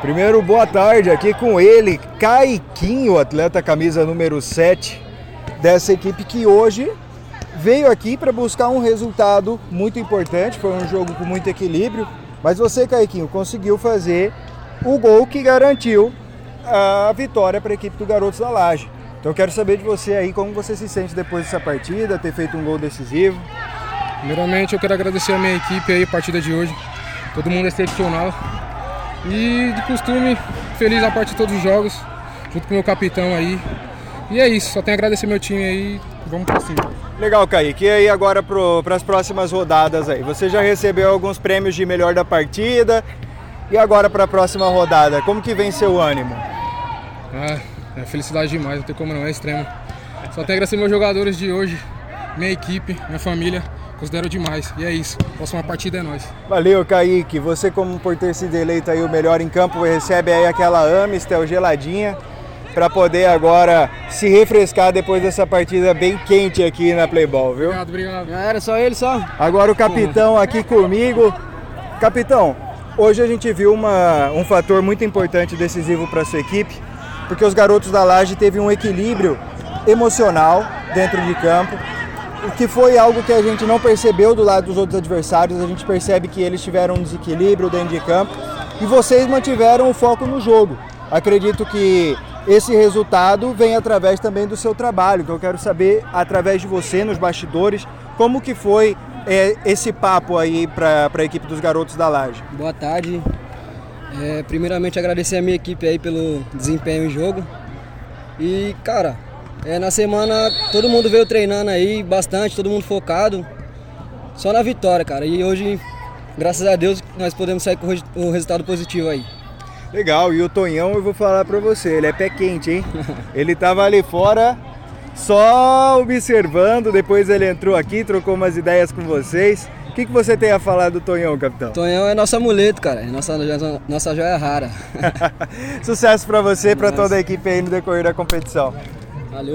Primeiro, boa tarde aqui com ele, Caiquinho, atleta camisa número 7 dessa equipe que hoje veio aqui para buscar um resultado muito importante. Foi um jogo com muito equilíbrio, mas você, Caiquinho, conseguiu fazer o gol que garantiu a vitória para a equipe do Garotos da Laje. Então quero saber de você aí como você se sente depois dessa partida, ter feito um gol decisivo. Primeiramente eu quero agradecer a minha equipe aí, a partida de hoje. Todo mundo é excepcional. E de costume, feliz a parte de todos os jogos, junto com o meu capitão aí. E é isso, só tenho a agradecer meu time aí, vamos pra cima. Legal, Kaique. E aí agora para as próximas rodadas aí? Você já recebeu alguns prêmios de melhor da partida. E agora para a próxima rodada, como que vem seu ânimo? Ah, é felicidade demais, não tem como não, é extremo. Só tenho a agradecer meus jogadores de hoje, minha equipe, minha família, considero demais. E é isso, próxima partida é nós. Valeu, Kaique. Você, como por ter sido eleito aí o melhor em campo, recebe aí aquela Amistel geladinha para poder agora se refrescar depois dessa partida bem quente aqui na Playball, viu? Obrigado, obrigado. Já era só ele só. Agora o capitão aqui comigo. Capitão, hoje a gente viu uma, um fator muito importante decisivo para sua equipe, porque os garotos da Laje teve um equilíbrio emocional dentro de campo, o que foi algo que a gente não percebeu do lado dos outros adversários. A gente percebe que eles tiveram um desequilíbrio dentro de campo e vocês mantiveram o foco no jogo. Acredito que esse resultado vem através também do seu trabalho, que eu quero saber através de você nos bastidores como que foi é, esse papo aí para a equipe dos garotos da Laje. Boa tarde. É, primeiramente agradecer a minha equipe aí pelo desempenho em jogo. E cara, é, na semana todo mundo veio treinando aí bastante, todo mundo focado. Só na vitória, cara. E hoje, graças a Deus, nós podemos sair com um resultado positivo aí. Legal, e o Tonhão eu vou falar pra você, ele é pé quente, hein? ele tava ali fora só observando, depois ele entrou aqui, trocou umas ideias com vocês. O que, que você tem a falar do Tonhão, capitão? Tonhão é nosso amuleto, cara, é nossa, nossa joia rara. Sucesso para você e para toda a equipe aí no decorrer da competição.